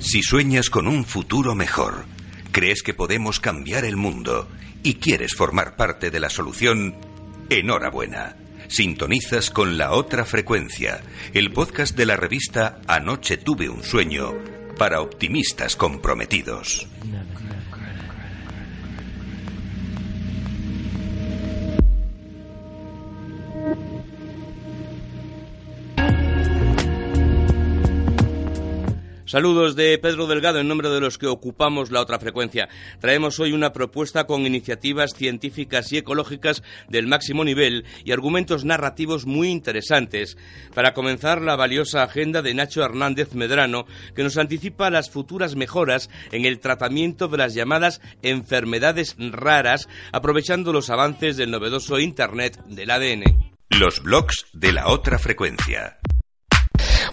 Si sueñas con un futuro mejor, crees que podemos cambiar el mundo y quieres formar parte de la solución, enhorabuena. Sintonizas con la otra frecuencia, el podcast de la revista Anoche tuve un sueño para optimistas comprometidos. Saludos de Pedro Delgado en nombre de los que ocupamos la otra frecuencia. Traemos hoy una propuesta con iniciativas científicas y ecológicas del máximo nivel y argumentos narrativos muy interesantes. Para comenzar, la valiosa agenda de Nacho Hernández Medrano, que nos anticipa las futuras mejoras en el tratamiento de las llamadas enfermedades raras, aprovechando los avances del novedoso Internet del ADN. Los blogs de la otra frecuencia.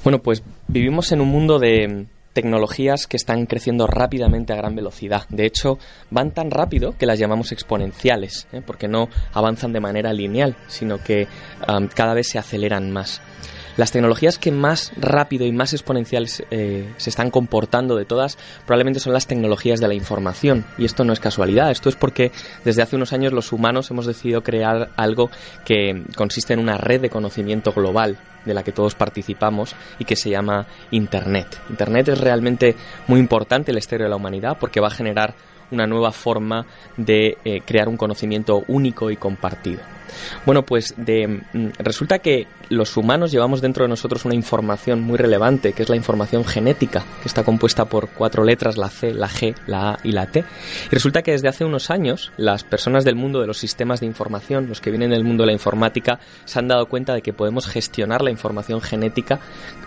Bueno, pues vivimos en un mundo de tecnologías que están creciendo rápidamente a gran velocidad. De hecho, van tan rápido que las llamamos exponenciales, ¿eh? porque no avanzan de manera lineal, sino que cada vez se aceleran más. Las tecnologías que más rápido y más exponenciales eh, se están comportando de todas probablemente son las tecnologías de la información. Y esto no es casualidad, esto es porque desde hace unos años los humanos hemos decidido crear algo que consiste en una red de conocimiento global de la que todos participamos y que se llama Internet. Internet es realmente muy importante la historia de la humanidad porque va a generar una nueva forma de eh, crear un conocimiento único y compartido. Bueno, pues mm, resulta que los humanos llevamos dentro de nosotros una información muy relevante, que es la información genética, que está compuesta por cuatro letras, la C, la G, la A y la T. Y resulta que desde hace unos años las personas del mundo de los sistemas de información, los que vienen del mundo de la informática, se han dado cuenta de que podemos gestionar la información genética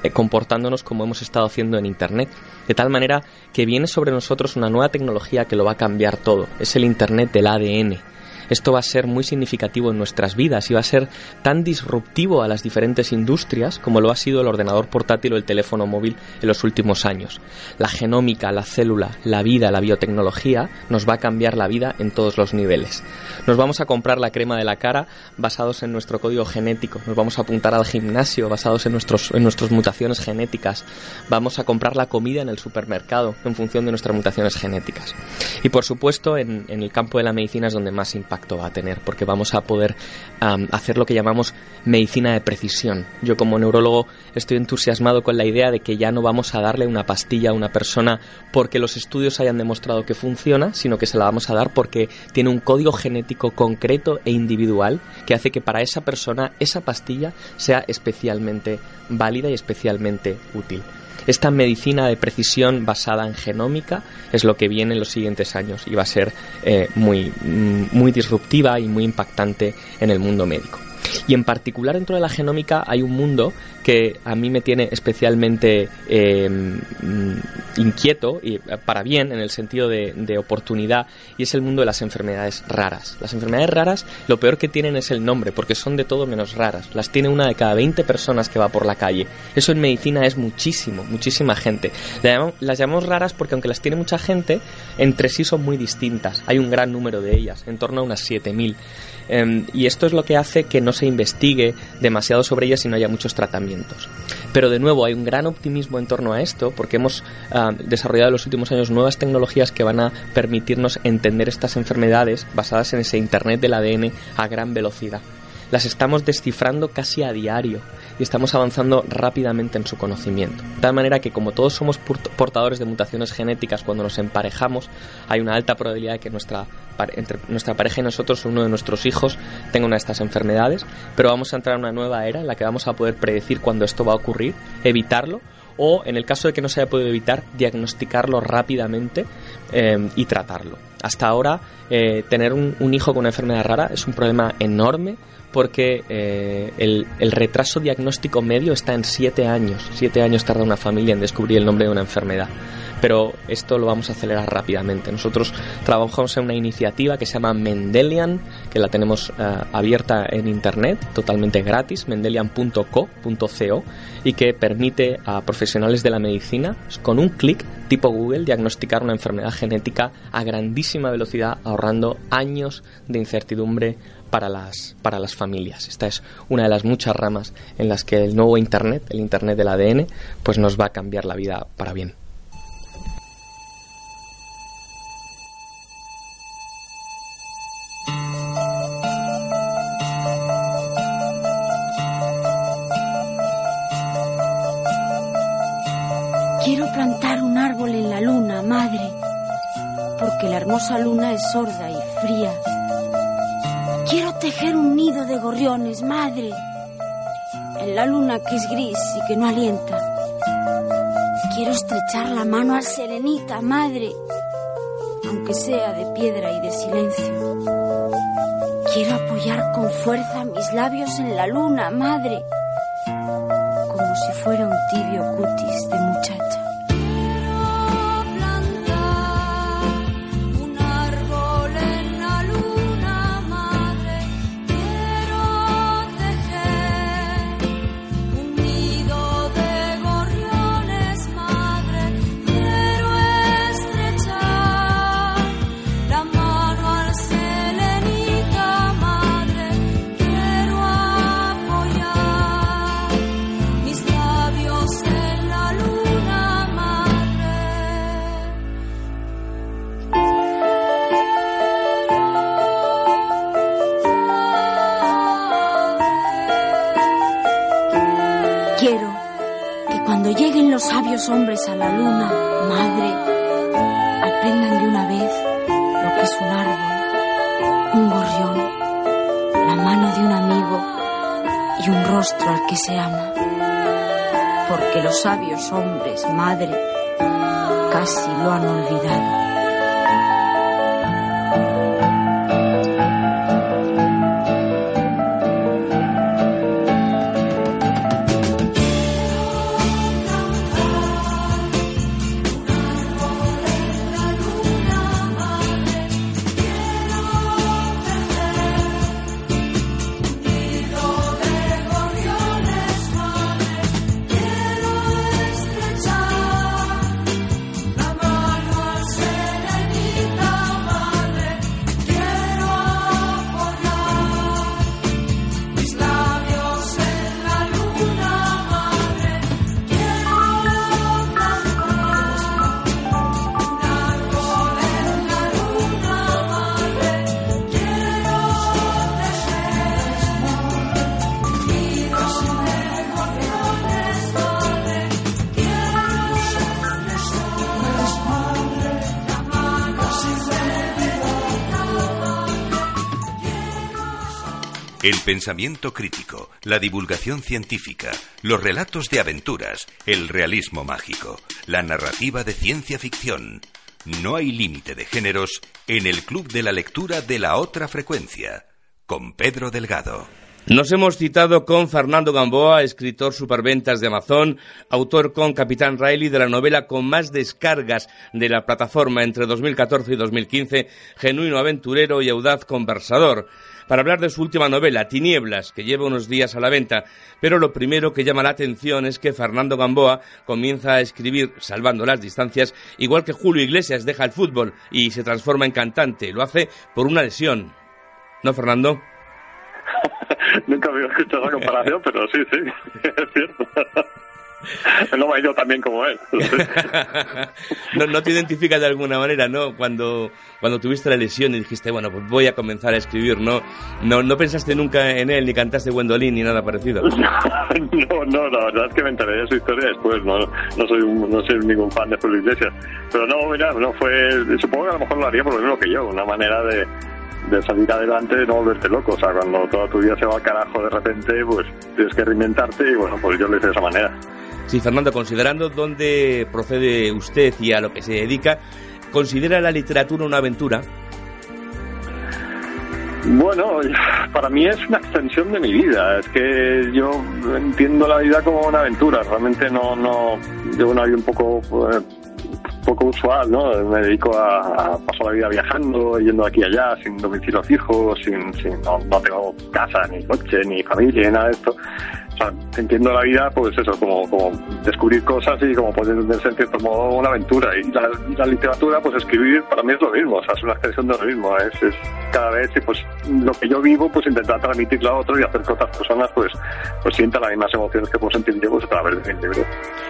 eh, comportándonos como hemos estado haciendo en Internet. De tal manera que viene sobre nosotros una nueva tecnología que lo va a cambiar todo. Es el Internet del ADN esto va a ser muy significativo en nuestras vidas y va a ser tan disruptivo a las diferentes industrias como lo ha sido el ordenador portátil o el teléfono móvil en los últimos años. La genómica, la célula, la vida, la biotecnología nos va a cambiar la vida en todos los niveles. Nos vamos a comprar la crema de la cara basados en nuestro código genético, nos vamos a apuntar al gimnasio basados en, nuestros, en nuestras mutaciones genéticas, vamos a comprar la comida en el supermercado en función de nuestras mutaciones genéticas. Y por supuesto en, en el campo de la medicina es donde más impacta va a tener, porque vamos a poder hacer lo que llamamos medicina de precisión. Yo como neurólogo estoy entusiasmado con la idea de que ya no vamos a darle una pastilla a una persona porque los estudios hayan demostrado que funciona, sino que se la vamos a dar porque tiene un código genético concreto e individual que hace que para esa persona esa pastilla sea especialmente válida y especialmente útil. Esta medicina de precisión basada en genómica es lo que viene en los siguientes años y va a ser eh, muy, mm, muy disruptiva y muy impactante en el mundo médico. Y en particular dentro de la genómica hay un mundo que a mí me tiene especialmente eh, inquieto y para bien en el sentido de, de, oportunidad y es el mundo de las enfermedades raras. Las enfermedades raras lo peor que tienen es el nombre porque son de todo menos raras. Las tiene una de cada 20 personas que va por la calle. Eso en medicina es muchísimo, muchísima gente. Las llamamos raras porque aunque las tiene mucha gente, entre sí son muy distintas. Hay un gran número de ellas, en torno a unas 7.000. Em, y esto es lo que hace que no se investigue demasiado sobre ellas y no haya muchos tratamientos. Pero de nuevo hay un gran optimismo en torno a esto porque hemos ah, desarrollado en los últimos años nuevas tecnologías que van a permitirnos entender estas enfermedades basadas en ese Internet del ADN a gran velocidad. Las estamos descifrando casi a diario y estamos avanzando rápidamente en su conocimiento. De tal manera que como todos somos portadores de mutaciones genéticas cuando nos emparejamos, hay una alta probabilidad de que nuestra, entre nuestra pareja y nosotros, uno de nuestros hijos, tenga una de estas enfermedades, pero vamos a entrar en una nueva era en la que vamos a poder predecir cuándo esto va a ocurrir, evitarlo o, en el caso de que no se haya podido evitar, diagnosticarlo rápidamente eh, y tratarlo. Hasta ahora, eh, tener un, hijo con una enfermedad rara es un problema enorme porque eh, el, retraso diagnóstico medio está en siete años. Siete años tarda una familia en descubrir el nombre de una enfermedad pero esto lo vamos a acelerar rápidamente. Nosotros trabajamos en una iniciativa que se llama Mendelian, que la tenemos eh, abierta en internet, totalmente gratis, mendelian.co.co, y que permite a profesionales de la medicina, con un clic tipo Google, diagnosticar una enfermedad genética a grandísima velocidad, ahorrando años de incertidumbre para las, para las familias. Esta es una de las muchas ramas en las que el nuevo Internet, el Internet del ADN, pues nos va a cambiar la vida para bien. Hermosa luna es sorda y fría. Quiero tejer un nido de gorriones, madre, en la luna que es gris y que no alienta. Quiero estrechar la mano a Serenita, madre, aunque sea de piedra y de silencio. Quiero apoyar con fuerza mis labios en la luna, madre, como si fuera un tibio cutis de muchacha. Hombres a la luna, madre, aprendan de una vez lo que es un árbol, un gorrión, la mano de un amigo y un rostro al que se ama. Porque los sabios hombres, madre, casi lo han olvidado. El pensamiento crítico, la divulgación científica, los relatos de aventuras, el realismo mágico, la narrativa de ciencia ficción. No hay límite de géneros en el Club de la Lectura de la Otra Frecuencia, con Pedro Delgado. Nos hemos citado con Fernando Gamboa, escritor superventas de Amazon, autor con Capitán Riley de la novela con más descargas de la plataforma entre 2014 y 2015, genuino aventurero y audaz conversador para hablar de su última novela, Tinieblas, que lleva unos días a la venta. Pero lo primero que llama la atención es que Fernando Gamboa comienza a escribir salvando las distancias, igual que Julio Iglesias deja el fútbol y se transforma en cantante. Lo hace por una lesión. ¿No, Fernando? Nunca había escuchado la comparación, pero sí, sí, es cierto. No me ha ido tan bien como él. no, no te identificas de alguna manera, ¿no? Cuando, cuando tuviste la lesión y dijiste, bueno, pues voy a comenzar a escribir, ¿no? No, no pensaste nunca en él, ni cantaste Gwendolyn, ni nada parecido. no, no, la verdad es que me enteré de su historia después, no, no soy no soy ningún fan de Julio Iglesias. Pero no, mira, no fue, supongo que a lo mejor lo haría por lo mismo que yo, una manera de, de salir adelante, de no volverte loco. O sea, cuando toda tu vida se va al carajo de repente, pues tienes que reinventarte y bueno, pues yo lo hice de esa manera. Sí, Fernando, considerando dónde procede usted y a lo que se dedica, ¿considera la literatura una aventura? Bueno, para mí es una extensión de mi vida. Es que yo entiendo la vida como una aventura. Realmente no, no, yo una vida un poco, eh, poco usual, ¿no? Me dedico a, pasar la vida viajando, yendo aquí y allá, sin domicilio fijo, sin, sin no, no tengo casa, ni coche, ni familia, ni nada de esto sea, entiendo la vida, pues eso, como, como descubrir cosas y como poder entenderse en cierto modo una aventura. Y la, literatura, pues escribir para mí es lo mismo, o sea, es una extensión de lo mismo. Es, es cada vez, pues lo que yo vivo, pues intentar transmitirlo a otros y hacer que otras personas, pues, pues sientan las mismas emociones que puedo sentir yo, pues a través de mi libro.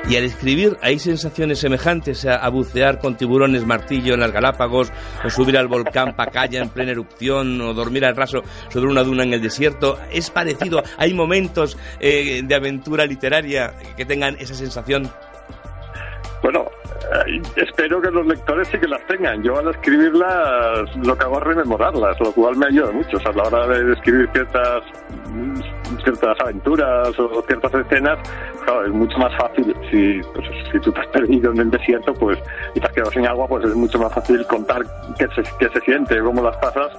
Y al escribir, ¿hay sensaciones semejantes a, bucear con tiburones martillo en las Galápagos, o subir al volcán Pacaya en plena erupción, o dormir al raso sobre una duna en el desierto? ¿Es parecido? ¿Hay momentos eh, de aventura literaria que tengan esa sensación? Bueno, eh, espero que los lectores sí que las tengan. Yo al escribirlas lo que hago es rememorarlas, lo cual me ayuda mucho. O sea, a la hora de escribir ciertas ciertas aventuras o ciertas escenas, claro, es mucho más fácil. Si, pues, si tú te has perdido en el desierto pues y te has quedado sin agua, pues es mucho más fácil contar qué se, qué se siente, cómo las pasas,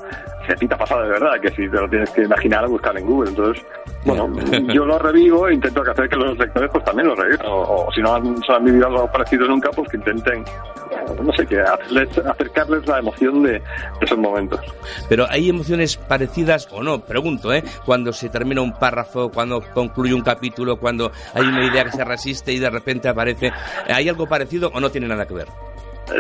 si a ti te ha pasado de verdad, que si te lo tienes que imaginar o buscar en Google. Entonces, bueno, yo lo revivo e intento hacer que los lectores pues también lo revivan. O, si no han, han vivido algo parecido nunca, pues que intenten, no sé, que acercarles la emoción de, esos momentos. Pero hay emociones parecidas o no, pregunto, ¿eh? Cuando se termina un párrafo, cuando concluye un capítulo, cuando hay una idea que se resiste y de repente aparece. ¿Hay algo parecido o no tiene nada que ver?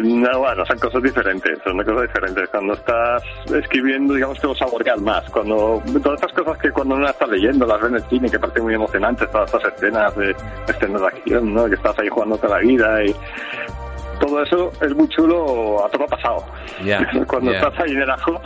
No, bueno, son cosas diferentes, son cosas diferentes. Cuando estás escribiendo, digamos que lo saboreas más. Cuando, todas estas cosas que cuando uno está leyendo, las ves en el cine, que parece muy emocionantes, todas estas escenas de escenas de acción, ¿no? Que estás ahí jugando toda la vida y todo eso es muy chulo a todo pasado. Cuando estás ahí en el ajo,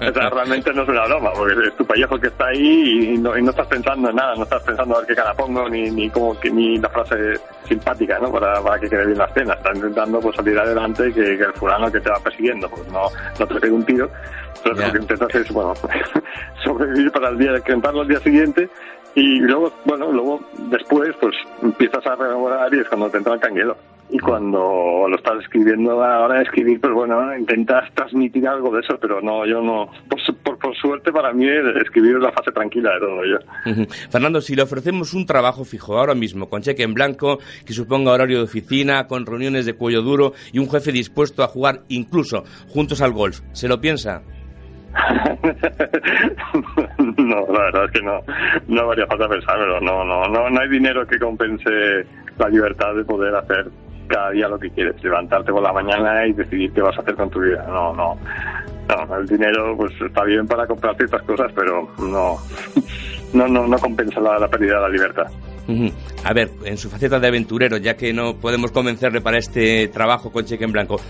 realmente no es una broma, porque es tu pellejo que está ahí y no, estás pensando en nada, no estás pensando a ver qué cara pongo, ni, ni, como, que, ni la frase simpática, ¿no? Para, para que quede bien la escena. Estás intentando pues, salir adelante que, que el fulano que te va persiguiendo, pues no, no te pegue un tiro. Pero lo que intentas es, bueno, sobrevivir para el día, cantarlo al día siguiente y luego, bueno, luego después pues empiezas a rememorar y es cuando te entra el canguelo y cuando lo estás escribiendo a la hora de escribir, pues bueno, intentas transmitir algo de eso, pero no, yo no, por, por, suerte para mí escribir es la fase tranquila de todo ello. Fernando, si le ofrecemos un trabajo fijo ahora mismo, con cheque en blanco, que suponga horario de oficina, con reuniones de cuello duro y un jefe dispuesto a jugar incluso juntos al golf, ¿se lo piensa? no, la verdad es que no, no haría falta pensármelo. No, no, no, no hay dinero que compense la libertad de poder hacer cada día lo que quieres, levantarte por la mañana y decidir qué vas a hacer con tu vida. No, no, no, el dinero pues está bien para comprar ciertas cosas, pero no, no, no, no compensa la, pérdida de la libertad. A ver, en su faceta de aventurero, ya que no podemos convencerle para este trabajo con cheque en blanco,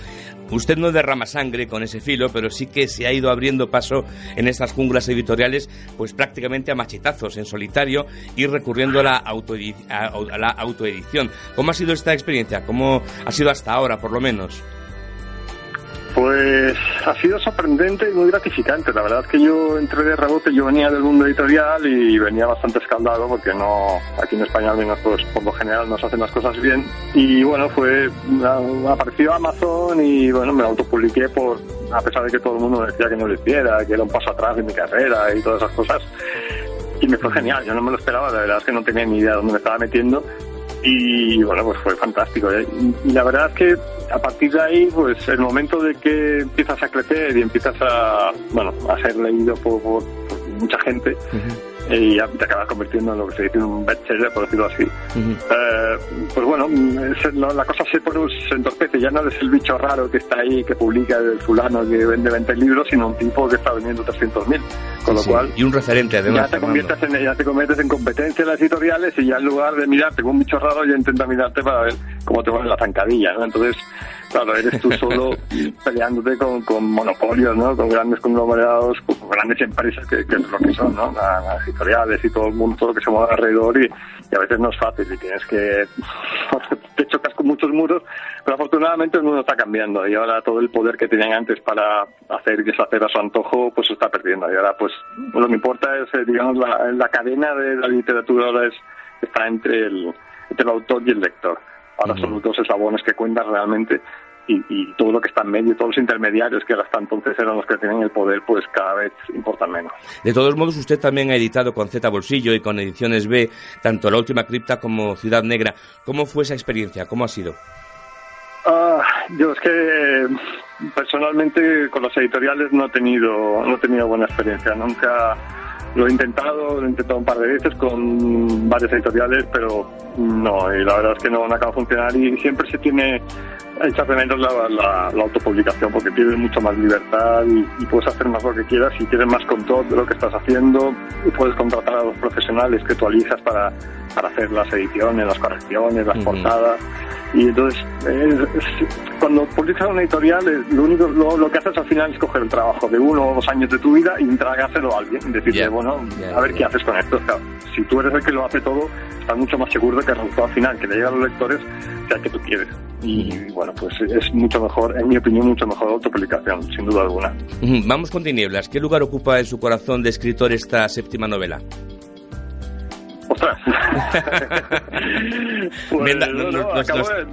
Usted no derrama sangre con ese filo, pero sí que se ha ido abriendo paso en estas junglas editoriales, pues prácticamente a machetazos, en solitario y recurriendo a la, autoedición. ¿Cómo ha sido esta experiencia? ¿Cómo ha sido hasta ahora, por lo menos? Pues ha sido sorprendente y muy gratificante. La verdad es que yo entré de rebote, yo venía del mundo editorial y venía bastante escaldado porque no, aquí en España al menos pues por lo general no se hacen las cosas bien. Y bueno, fue, apareció Amazon y bueno, me autopubliqué por, a pesar de que todo el mundo decía que no lo hiciera, que era un paso atrás en mi carrera y todas esas cosas. Y me fue genial, yo no me lo esperaba, la verdad es que no tenía ni idea de dónde me estaba metiendo y bueno, pues fue fantástico. ¿eh? Y la verdad es que a partir de ahí, pues el momento de que empiezas a crecer y empiezas a, bueno, a ser leído por, mucha gente, y ya te acabas convirtiendo en lo que se dice un bestseller, por decirlo así. Eh, pues bueno, la cosa se, pone, se entorpece, ya no eres el bicho raro que está ahí, que publica el fulano que vende 20 libros, sino un tipo que está vendiendo 300.000. Con lo cual. Y un referente, además. Ya te, conviertes en, ya te conviertes en competencia en las editoriales y ya en lugar de mirar, tengo un bicho raro, ya intenta mirarte para ver cómo te va en la zancadilla, ¿no? Entonces Claro, eres tú solo peleándote con, con monopolios, ¿no? Con grandes conglomerados, con grandes empresas que, que es lo que son, ¿no? Las editoriales y todo el mundo, todo lo que se mueve alrededor y, a veces no es fácil y tienes que... te chocas con muchos muros, pero afortunadamente el mundo está cambiando y ahora todo el poder que tenían antes para hacer y deshacer a su antojo, pues se está perdiendo. Y ahora, pues, lo que importa es, eh, digamos, la, la cadena de la literatura ahora es, está entre el entre el autor y el lector. Ahora son los dos eslabones que cuentan realmente y, todo lo que está en medio, todos los intermediarios que hasta entonces eran los que tienen el poder, pues cada vez importan menos. De todos modos, usted también ha editado con Z Bolsillo y con Ediciones B tanto La Última Cripta como Ciudad Negra. ¿Cómo fue esa experiencia? ¿Cómo ha sido? Ah, yo es que personalmente con los editoriales no he tenido no he tenido buena experiencia nunca lo he intentado, lo he intentado un par de veces con varios editoriales, pero no, y la verdad es que no, acaba de funcionar y siempre se tiene echar de menos la, la, autopublicación porque tienes mucha más libertad y, puedes hacer más lo que quieras y tienes más control de lo que estás haciendo y puedes contratar a los profesionales que tú elijas para, para hacer las ediciones, las correcciones, las portadas y entonces, cuando publicas una editorial, eh, lo único lo, que haces al final es coger el trabajo de uno o dos años de tu vida y entregárselo a alguien. Decirle, bueno, a ver qué haces con esto. si tú eres el que lo hace todo, estás mucho más seguro de que el resultado final que le llega a los lectores sea el que tú quieres. Y bueno, pues es mucho mejor, en mi opinión, mucho mejor autopublicación, sin duda alguna. Vamos con Tinieblas. ¿Qué lugar ocupa en su corazón de escritor esta séptima novela? Ostras. pues,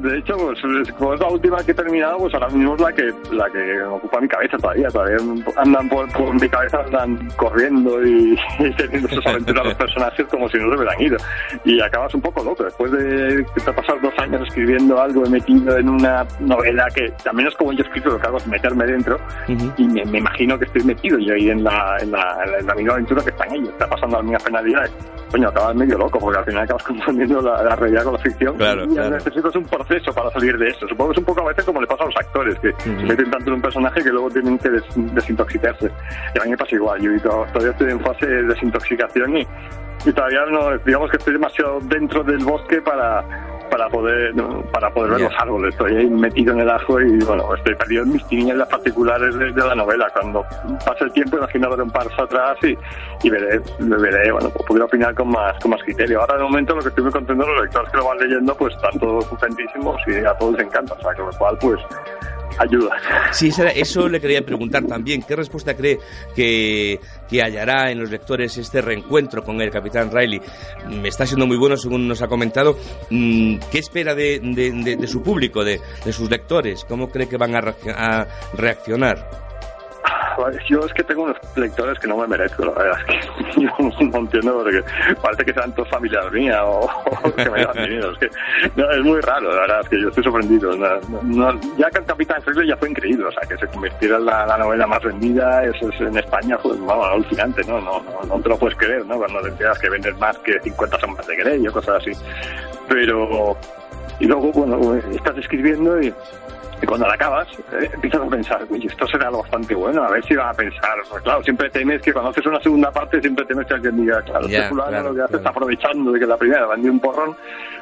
de, hecho, pues, como es la última que he terminado, pues ahora mismo es la que, la que ocupa mi cabeza todavía. Todavía andan por, mi cabeza, andan corriendo y, teniendo sus aventuras los personajes como si no se hubieran ido. Y acabas un poco loco. Después de que te has pasado dos años escribiendo algo, he metido en una novela que también es como yo he escrito, lo que hago es meterme dentro y me, imagino que estoy metido yo ahí en la, en la, en la, misma aventura que está en ellos. Está pasando la misma penalidad. Coño, acabas medio loco, porque al final acabas confundiendo la, realidad con la ficción. Claro, y necesitas un proceso para salir de eso. Supongo que es un poco a veces como le pasa a los actores, que se meten tanto en un personaje que luego tienen que desintoxicarse. Y a mí me pasa igual, yo todavía estoy en fase de desintoxicación y, y todavía no, digamos que estoy demasiado dentro del bosque para para poder para poder ver los árboles. Estoy ahí metido en el ajo y bueno, estoy perdido en mis tinieblas particulares de, la novela. Cuando pase el tiempo, imagino dar un paso atrás y, y veré, veré, bueno, pues podré opinar con más, con más criterio. Ahora de momento lo que estoy muy contento, los lectores que lo van leyendo, pues están todos contentísimos y a todos les encanta. O sea, con lo cual, pues ayuda. Sí, eso le quería preguntar también. ¿Qué respuesta cree que, que hallará en los lectores este reencuentro con el capitán Riley? Me está siendo muy bueno, según nos ha comentado. Mm, ¿Qué espera de, de, su público, de, sus lectores? ¿Cómo cree que van a reaccionar? Yo es que tengo unos lectores que no me merezco, la verdad es que yo no entiendo porque parece que sean todos familias mías o, que me dan dinero. Es que es muy raro, la verdad es que yo estoy sorprendido. ya que el Capitán Freire ya fue increíble, o sea, que se convirtiera en la, novela más vendida, eso es en España, fue vamos, alucinante, ¿no? No, no, te lo puedes creer, ¿no? Cuando te enteras que vendes más que 50 sombras de Grey o cosas así. Pero, y luego, bueno, estás escribiendo y y cuando la acabas, eh, empiezas a pensar, oye, esto será algo bastante bueno, a ver si va a pensar. Pues claro, siempre temes que cuando haces una segunda parte, siempre temes que alguien diga, claro, este fulano lo que hace está aprovechando de que la primera vendió un porrón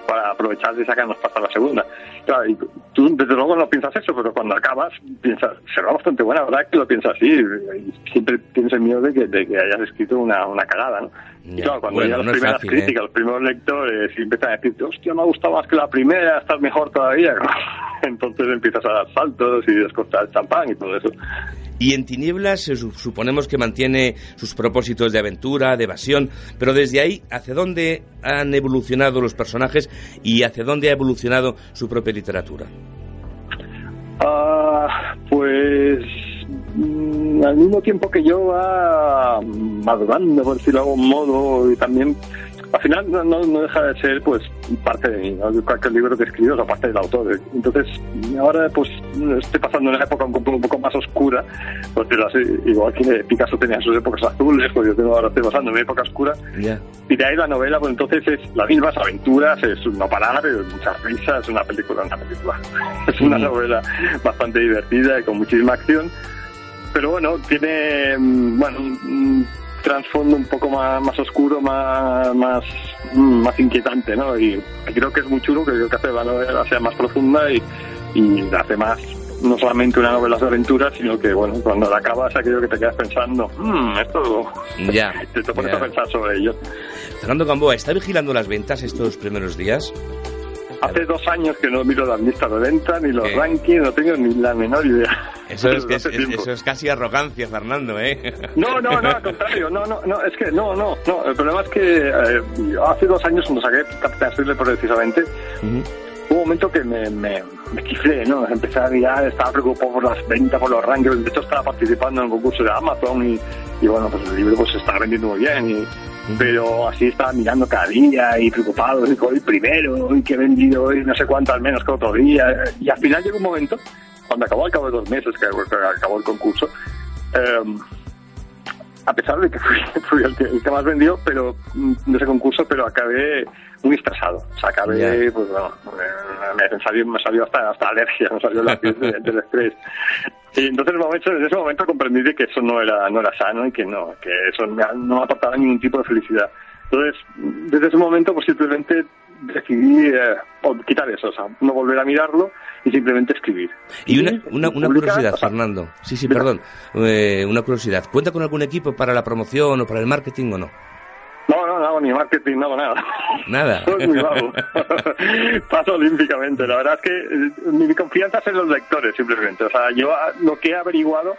para aprovechar de sacarnos para la segunda. Claro, y tú desde luego no piensas eso, pero cuando acabas piensas, será bastante buena, ¿verdad? Que lo piensas así, y siempre tienes el miedo de que, de que hayas escrito una, una cagada, ¿no? y claro, cuando llegan las primeras ¿eh? críticas, los primeros lectores, y empiezan a decirte, hostia, me ha gustado más que la primera, estás mejor todavía. Entonces empiezas a dar saltos y descortar champán y todo eso. Y en Tinieblas suponemos que mantiene sus propósitos de aventura, de evasión, pero desde ahí, ¿hacia dónde han evolucionado los personajes y hacia dónde ha evolucionado su propia literatura? Ah, pues mm, al mismo tiempo que yo va madurando, por decirlo de algún modo, y también al final no, no, deja de ser pues parte de mí, cualquier libro que escribo es parte del autor. Entonces, ahora pues estoy pasando una época un, poco más oscura, porque igual que Picasso tenía sus épocas azules, pues yo tengo, ahora estoy pasando mi época oscura. Y de ahí la novela, pues entonces es las mismas aventuras, es no parar, muchas risas, es una película, una película. es una novela bastante divertida y con muchísima acción pero bueno, tiene, mm, bueno, trasfondo un poco más, más oscuro, más, más, mm, más inquietante, ¿no? Y creo que es muy chulo, que creo que hace la novela sea más profunda y, y hace más no solamente una novela de aventuras, sino que, bueno, cuando la acabas, aquello que te quedas pensando, mmm, esto. Ya. te, pones a pensar sobre ello. Fernando Gamboa, ¿está vigilando las ventas estos primeros días? Hace dos años que no miro las listas de venta, ni los rankings, no tengo ni la menor idea. Eso es, que es, eso es casi arrogancia, Fernando, ¿eh? No, no, no, al contrario, no, no, no, es que no, no, no, el problema es que eh, hace dos años cuando saqué Captain precisamente, hubo un momento que me, me, me chiflé, ¿no? Empecé a mirar, estaba preocupado por las ventas, por los rankings, de hecho estaba participando en el concurso de Amazon y, y bueno, pues el libro pues se estaba vendiendo muy bien y pero así estaba mirando cada día y preocupado, y hoy primero, y que he vendido hoy no sé cuánto al menos que otro día. Y al final llegó un momento, cuando acabó al cabo de dos meses, que acabó el concurso, eh, a pesar de que fui, el, que, más vendió pero de ese concurso, pero acabé muy estresado. O sea, acabé, pues bueno, me, salió, me salió hasta, hasta alergia, me salió la piel del estrés. Y entonces en ese momento comprendí que eso no era, no era sano y que no, que eso no me aportaba ningún tipo de felicidad. Entonces, desde ese momento, pues simplemente decidí eh, quitar eso, o sea, no volver a mirarlo y simplemente escribir. Y una, una, curiosidad, Fernando. Sí, sí, perdón. Eh, una curiosidad. ¿Cuenta con algún equipo para la promoción o para el marketing o no? No, no, no hago ni marketing, nada. Nada. Soy muy vago. Paso olímpicamente. La verdad es que eh, mi confianza es en los lectores, simplemente. O sea, yo lo que he averiguado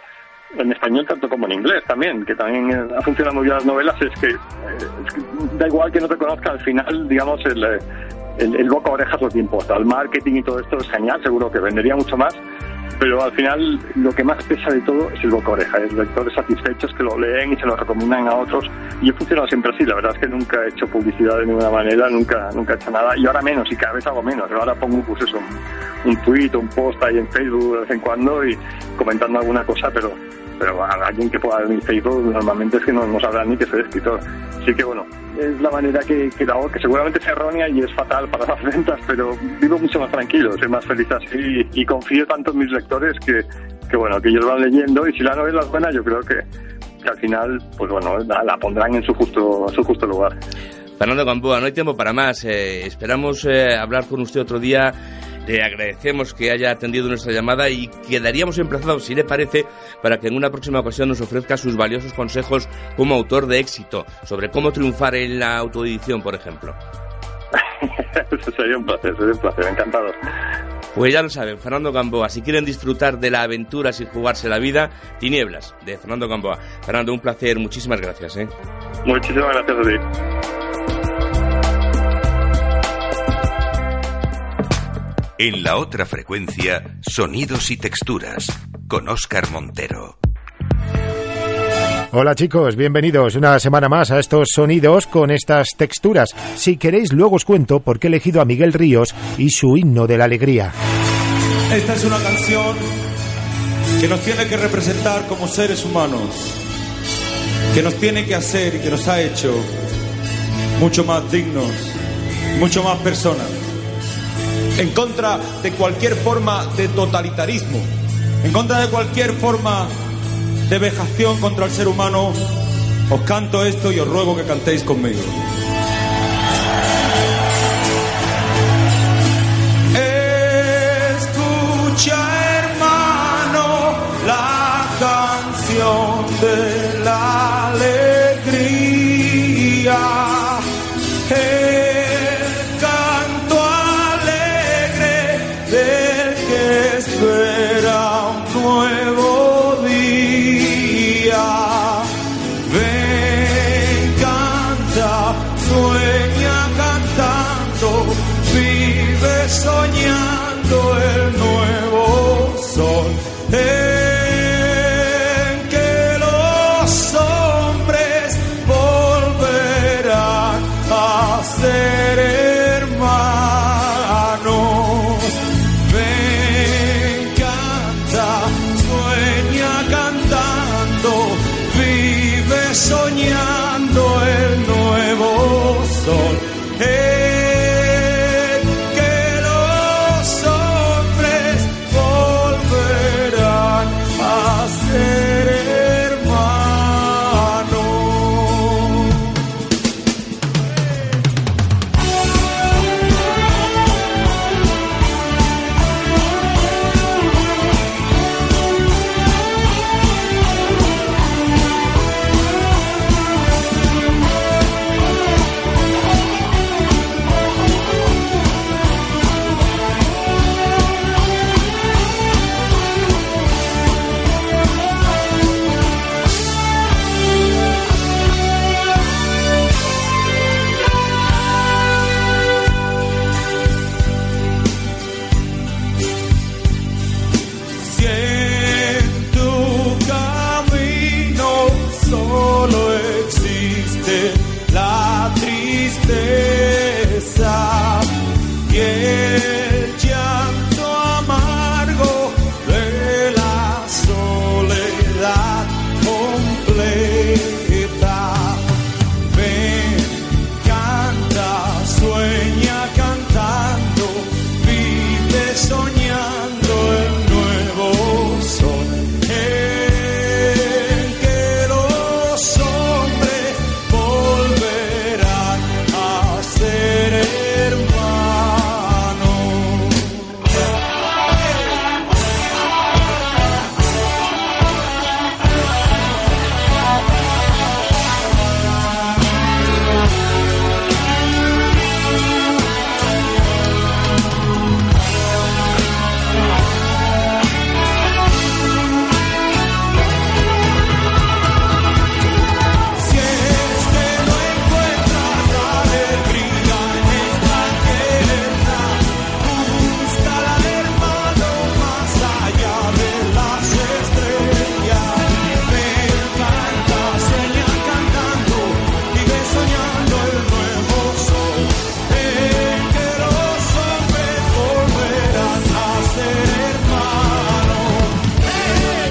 en español tanto como en inglés también, que también ha funcionado muy bien las novelas, es que, es que da igual que no te conozca, al final, digamos, el, el, el boca a orejas lo tiempo. O el marketing y todo esto es genial, seguro que vendería mucho más, pero al final lo que más pesa de todo es el boca oreja, es lectores satisfechos que lo leen y se lo recomiendan a otros. Y he funcionado siempre así, la verdad es que nunca he hecho publicidad de ninguna manera, nunca, nunca he hecho nada, y ahora menos, y cada vez hago menos. Ahora pongo pues eso, un, un tweet, un post ahí en Facebook de vez en cuando y comentando alguna cosa, pero pero alguien que pueda ver Facebook normalmente es que no, no sabrá ni que soy escritor. Así que bueno, es la manera que, que hago, que seguramente es errónea y es fatal para las ventas, pero vivo mucho más tranquilo, soy más feliz así y, confío tanto en mis lectores que, que bueno, que ellos van leyendo y si la novela es buena yo creo que, que al final, pues bueno, la, pondrán en su justo, su justo lugar. Fernando Gamboa, no hay tiempo para más. Eh, esperamos eh, hablar con usted otro día le agradecemos que haya atendido nuestra llamada y quedaríamos emplazados, si le parece, para que en una próxima ocasión nos ofrezca sus valiosos consejos como autor de éxito sobre cómo triunfar en la autoedición, por ejemplo. sería un placer, sería un placer, encantado. Pues ya lo saben, Fernando Gamboa, si quieren disfrutar de la aventura sin jugarse la vida, Tinieblas, de Fernando Gamboa. Fernando, un placer, muchísimas gracias. ¿eh? Muchísimas gracias a ti. En la otra frecuencia, sonidos y texturas, con Óscar Montero. Hola chicos, bienvenidos una semana más a estos sonidos con estas texturas. Si queréis, luego os cuento por qué he elegido a Miguel Ríos y su himno de la alegría. Esta es una canción que nos tiene que representar como seres humanos, que nos tiene que hacer y que nos ha hecho mucho más dignos, mucho más personas en contra de cualquier forma de totalitarismo, en contra de cualquier forma de vejación contra el ser humano, os canto esto y os ruego que cantéis conmigo. Escucha, hermano, la canción de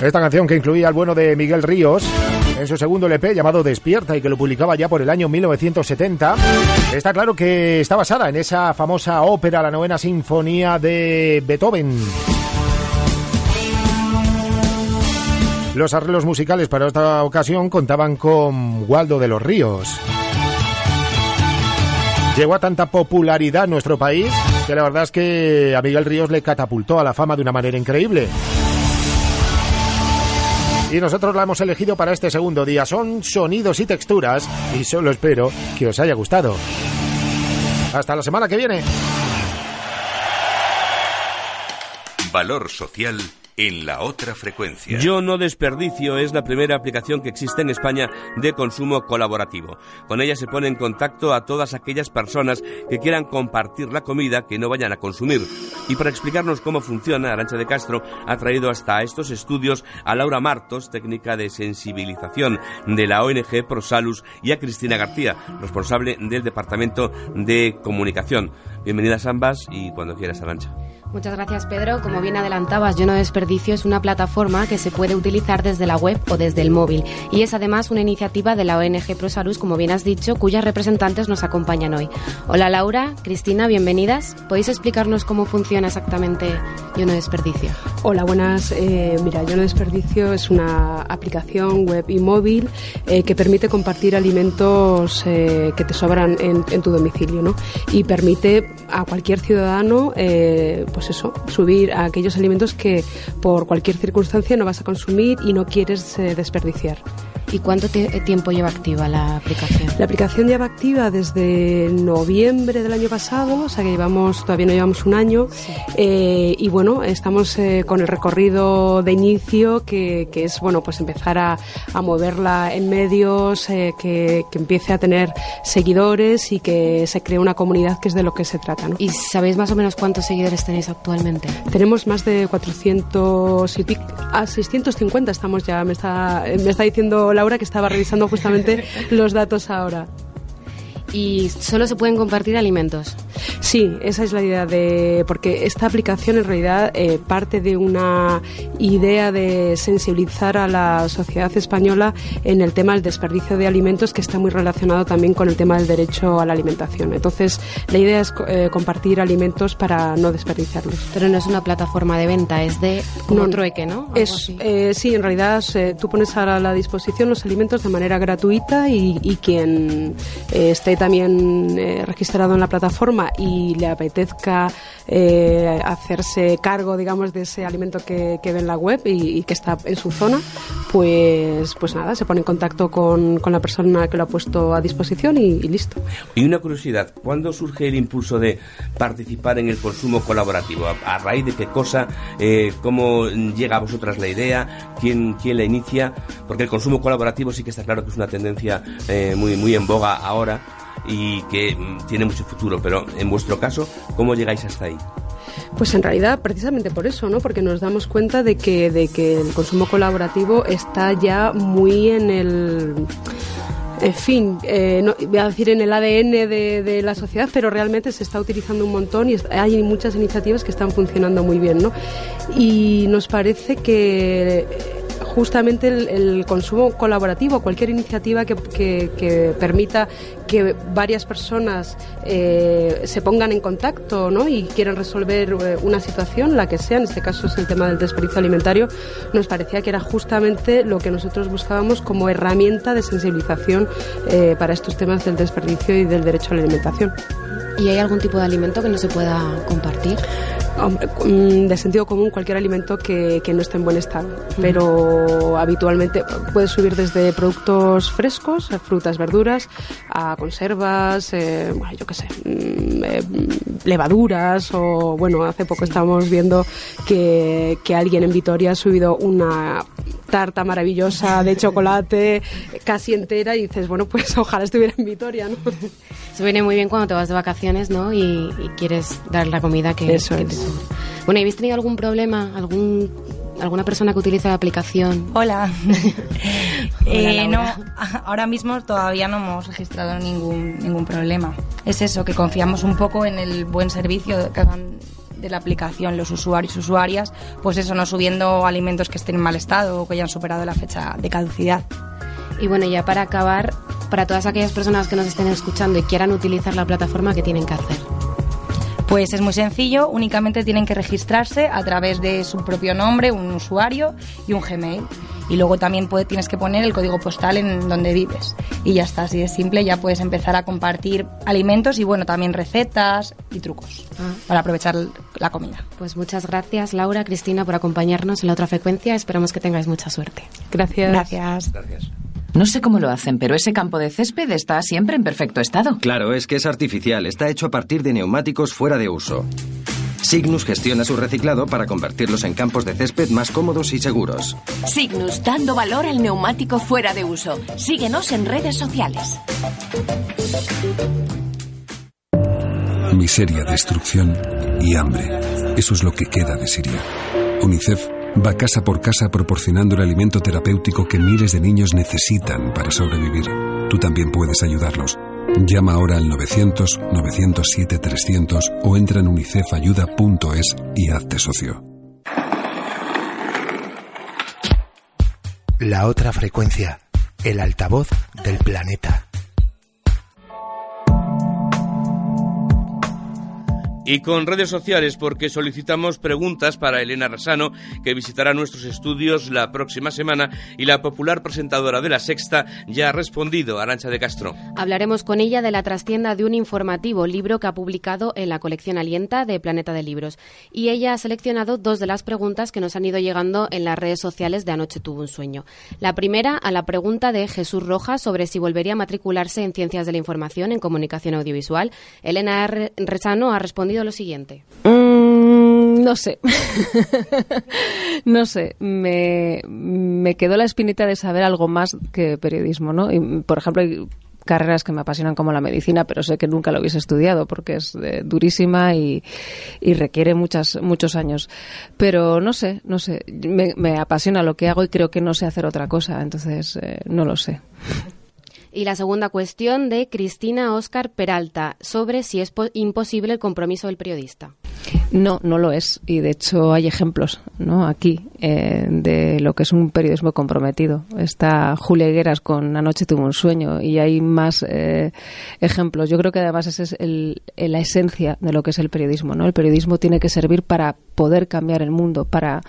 Esta canción que incluía al bueno de Miguel Ríos en su segundo LP llamado Despierta y que lo publicaba ya por el año 1970, está claro que está basada en esa famosa ópera, la novena sinfonía de Beethoven. Los arreglos musicales para esta ocasión contaban con Waldo de los Ríos. Llegó a tanta popularidad en nuestro país que la verdad es que a Miguel Ríos le catapultó a la fama de una manera increíble y nosotros la hemos elegido para este segundo día. Son sonidos y texturas y solo espero que os haya gustado. Hasta la semana que viene. Valor social en la otra frecuencia. Yo no desperdicio es la primera aplicación que existe en España de consumo colaborativo. Con ella se pone en contacto a todas aquellas personas que quieran compartir la comida que no vayan a consumir. Y para explicarnos cómo funciona, Arancha de Castro ha traído hasta estos estudios a Laura Martos, técnica de sensibilización de la ONG Prosalus, y a Cristina García, responsable del Departamento de Comunicación. Bienvenidas ambas y cuando quieras, Arancha. Muchas gracias, Pedro. Como bien adelantabas, Yo no desperdicio es una plataforma que se puede utilizar desde la web o desde el móvil. Y es además una iniciativa de la ONG ProSalus, como bien has dicho, cuyas representantes nos acompañan hoy. Hola, Laura, Cristina, bienvenidas. ¿Podéis explicarnos cómo funciona exactamente Yo no desperdicio? Hola, buenas. Eh, mira, Yo no desperdicio es una aplicación web y móvil eh, que permite compartir alimentos eh, que te sobran en, tu domicilio, ¿no? Y permite a cualquier ciudadano, pues pues eso, subir a aquellos alimentos que por cualquier circunstancia no vas a consumir y no quieres eh, desperdiciar. ¿Y cuánto tiempo lleva activa la aplicación? La aplicación lleva activa desde noviembre del año pasado, o sea que llevamos todavía no llevamos un año. Eh, y bueno, estamos eh, con el recorrido de inicio que, es bueno pues empezar a, moverla en medios, que, que, empiece a tener seguidores y que se cree una comunidad que es de lo que se trata. ¿Y sabéis más o menos cuántos seguidores tenéis actualmente? Tenemos más de 400 y a 650 estamos ya, me está, me está diciendo Laura que estaba revisando justamente los datos ahora y solo se pueden compartir alimentos. Sí, esa es la idea de porque esta aplicación en realidad eh, parte de una idea de sensibilizar a la sociedad española en el tema del desperdicio de alimentos que está muy relacionado también con el tema del derecho a la alimentación. Entonces, la idea es eh, compartir alimentos para no desperdiciarlos. Pero no es una plataforma de venta, es de como trueque, ¿no? Es, eh, sí, en realidad tú pones a la disposición los alimentos de manera gratuita y, y quien esté también eh, registrado en la plataforma y le apetezca eh, hacerse cargo, digamos, de ese alimento que, ve en la web y, que está en su zona, pues, pues nada, se pone en contacto con, la persona que lo ha puesto a disposición y, listo. Y una curiosidad, ¿cuándo surge el impulso de participar en el consumo colaborativo? ¿A, raíz de qué cosa? Eh, ¿Cómo llega a vosotras la idea? ¿Quién, ¿Quién la inicia? Porque el consumo colaborativo sí que está claro que es una tendencia muy, muy en boga ahora y que mm, tiene mucho futuro. Pero en vuestro caso, ¿cómo llegáis hasta ahí? Pues en realidad precisamente por eso, ¿no? Porque nos damos cuenta de que, de que el consumo colaborativo está ya muy en el en fin, eh, no, voy a decir en el ADN de, de, la sociedad, pero realmente se está utilizando un montón y hay muchas iniciativas que están funcionando muy bien, ¿no? Y nos parece que justamente el, consumo colaborativo, cualquier iniciativa que, que, permita que varias personas eh, se pongan en contacto ¿no? y quieran resolver eh, una situación, la que sea, en este caso es el tema del desperdicio alimentario, nos parecía que era justamente lo que nosotros buscábamos como herramienta de sensibilización eh, para estos temas del desperdicio y del derecho a la alimentación. ¿Y hay algún tipo de alimento que no se pueda compartir? Mm, de sentido común cualquier alimento que, que, no esté en buen estado, pero habitualmente puede subir desde productos frescos, frutas, verduras, a conservas, eh, bueno, yo qué sé, mm, eh, levaduras o bueno, hace poco estábamos viendo que, que alguien en Vitoria ha subido una tarta maravillosa de chocolate casi entera y dices, bueno, pues ojalá estuviera en Vitoria, ¿no? Se viene muy bien cuando te vas de vacaciones, ¿no? Y, quieres dar la comida que, Eso que es. Bueno, ¿habéis tenido algún problema? ¿Algún alguna persona que utiliza la aplicación? Hola. eh, no, ahora mismo todavía no hemos registrado ningún, ningún problema. Es eso, que confiamos un poco en el buen servicio que hagan de la aplicación los usuarios y usuarias, pues eso, no subiendo alimentos que estén en mal estado o que hayan superado la fecha de caducidad. Y bueno, ya para acabar, para todas aquellas personas que nos estén escuchando y quieran utilizar la plataforma, ¿qué tienen que hacer? Pues es muy sencillo, únicamente tienen que registrarse a través de su propio nombre, un usuario y un Gmail. Y luego también tienes que poner el código postal en donde vives. Y ya está, así de simple, ya puedes empezar a compartir alimentos y bueno, también recetas y trucos ah. para aprovechar la comida. Pues muchas gracias Laura, Cristina, por acompañarnos en la otra frecuencia. Esperamos que tengáis mucha suerte. Gracias. Gracias. Gracias. No sé cómo lo hacen, pero ese campo de césped está siempre en perfecto estado. Claro, es que es artificial, está hecho a partir de neumáticos fuera de uso. Signus gestiona su reciclado para convertirlos en campos de césped más cómodos y seguros. Signus, dando valor al neumático fuera de uso. Síguenos en redes sociales. Miseria, destrucción y hambre. Eso es lo que queda de Siria. UNICEF va casa por casa proporcionando el alimento terapéutico que miles de niños necesitan para sobrevivir. Tú también puedes ayudarlos. Llama ahora al 900-907-300 o entra en unicefayuda.es y hazte socio. La otra frecuencia, el altavoz del planeta. Y con redes sociales, porque solicitamos preguntas para Elena Rasano, que visitará nuestros estudios la próxima semana, y la popular presentadora de La Sexta ya ha respondido, Arancha de Castro. Hablaremos con ella de la trastienda de un informativo, libro que ha publicado en la colección Alienta de Planeta de Libros. Y ella ha seleccionado dos de las preguntas que nos han ido llegando en las redes sociales de Anoche tuvo un sueño. La primera, a la pregunta de Jesús Rojas sobre si volvería a matricularse en Ciencias de la Información en Comunicación Audiovisual. Elena Rasano ha respondido lo siguiente. Mm, no sé. no sé. Me, me quedó la espinita de saber algo más que periodismo, ¿no? Y, por ejemplo, hay carreras que me apasionan como la medicina, pero sé que nunca lo hubiese estudiado porque es eh, durísima y, requiere muchas, muchos años. Pero no sé, no sé. Me, me, apasiona lo que hago y creo que no sé hacer otra cosa, entonces eh, no lo sé. Y la segunda cuestión de Cristina Oscar Peralta sobre si es imposible el compromiso del periodista. No, no lo es. Y de hecho hay ejemplos ¿no? aquí eh, de lo que es un periodismo comprometido. Está Julia Higueras con Anoche tuvo un sueño y hay más eh, ejemplos. Yo creo que además esa es el, la esencia de lo que es el periodismo. ¿no? El periodismo tiene que servir para poder cambiar el mundo, para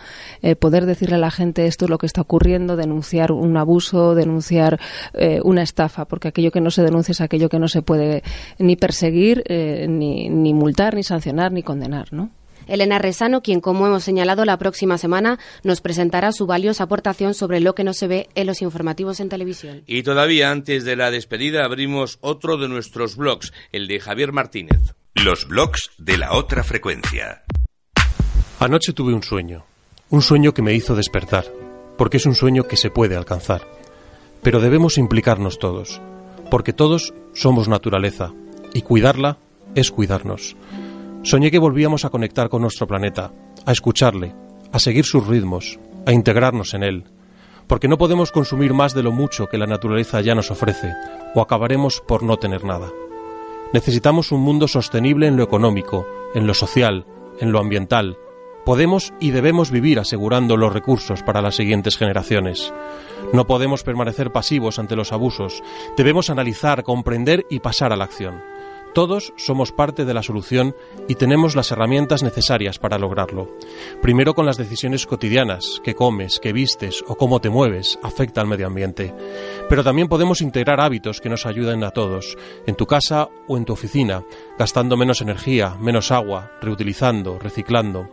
eh, poder decirle a la gente esto es lo que está ocurriendo, denunciar un abuso, denunciar eh, una estafa, porque aquello que no se denuncia es aquello que no se puede ni perseguir, eh, ni, ni multar, ni sancionar, ni condenar, ¿no? Elena Resano, quien, como hemos señalado, la próxima semana nos presentará su valiosa aportación sobre lo que no se ve en los informativos en televisión. Y todavía antes de la despedida abrimos otro de nuestros blogs, el de Javier Martínez. Los blogs de la otra frecuencia. Anoche tuve un sueño, un sueño que me hizo despertar, porque es un sueño que se puede alcanzar. Pero debemos implicarnos todos, porque todos somos naturaleza, y cuidarla es cuidarnos. Soñé que volvíamos a conectar con nuestro planeta, a escucharle, a seguir sus ritmos, a integrarnos en él, porque no podemos consumir más de lo mucho que la naturaleza ya nos ofrece, o acabaremos por no tener nada. Necesitamos un mundo sostenible en lo económico, en lo social, en lo ambiental, Podemos y debemos vivir asegurando los recursos para las siguientes generaciones. No podemos permanecer pasivos ante los abusos. Debemos analizar, comprender y pasar a la acción. Todos somos parte de la solución y tenemos las herramientas necesarias para lograrlo. Primero con las decisiones cotidianas, qué comes, qué vistes o cómo te mueves, afecta al medio ambiente. Pero también podemos integrar hábitos que nos ayuden a todos, en tu casa o en tu oficina, gastando menos energía, menos agua, reutilizando, reciclando.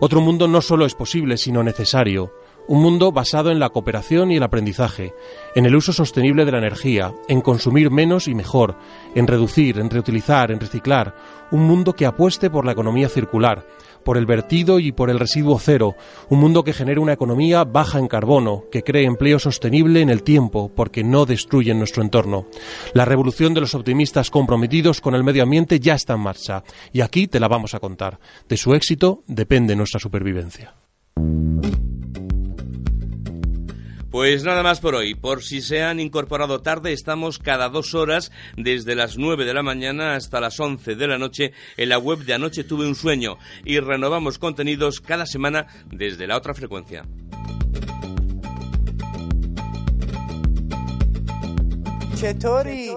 Otro mundo no solo es posible, sino necesario un mundo basado en la cooperación y el aprendizaje, en el uso sostenible de la energía, en consumir menos y mejor, en reducir, en reutilizar, en reciclar. Un mundo que apueste por la economía circular, por el vertido y por el residuo cero. Un mundo que genere una economía baja en carbono, que cree empleo sostenible en el tiempo, porque no destruye nuestro entorno. La revolución de los optimistas comprometidos con el medio ambiente ya está en marcha, y aquí te la vamos a contar. De su éxito depende nuestra supervivencia. Pues nada más por hoy. Por si se han incorporado tarde, estamos cada dos horas desde las nueve de la mañana hasta las once de la noche en la web de Anoche Tuve un Sueño y renovamos contenidos cada semana desde la otra frecuencia. چطوری؟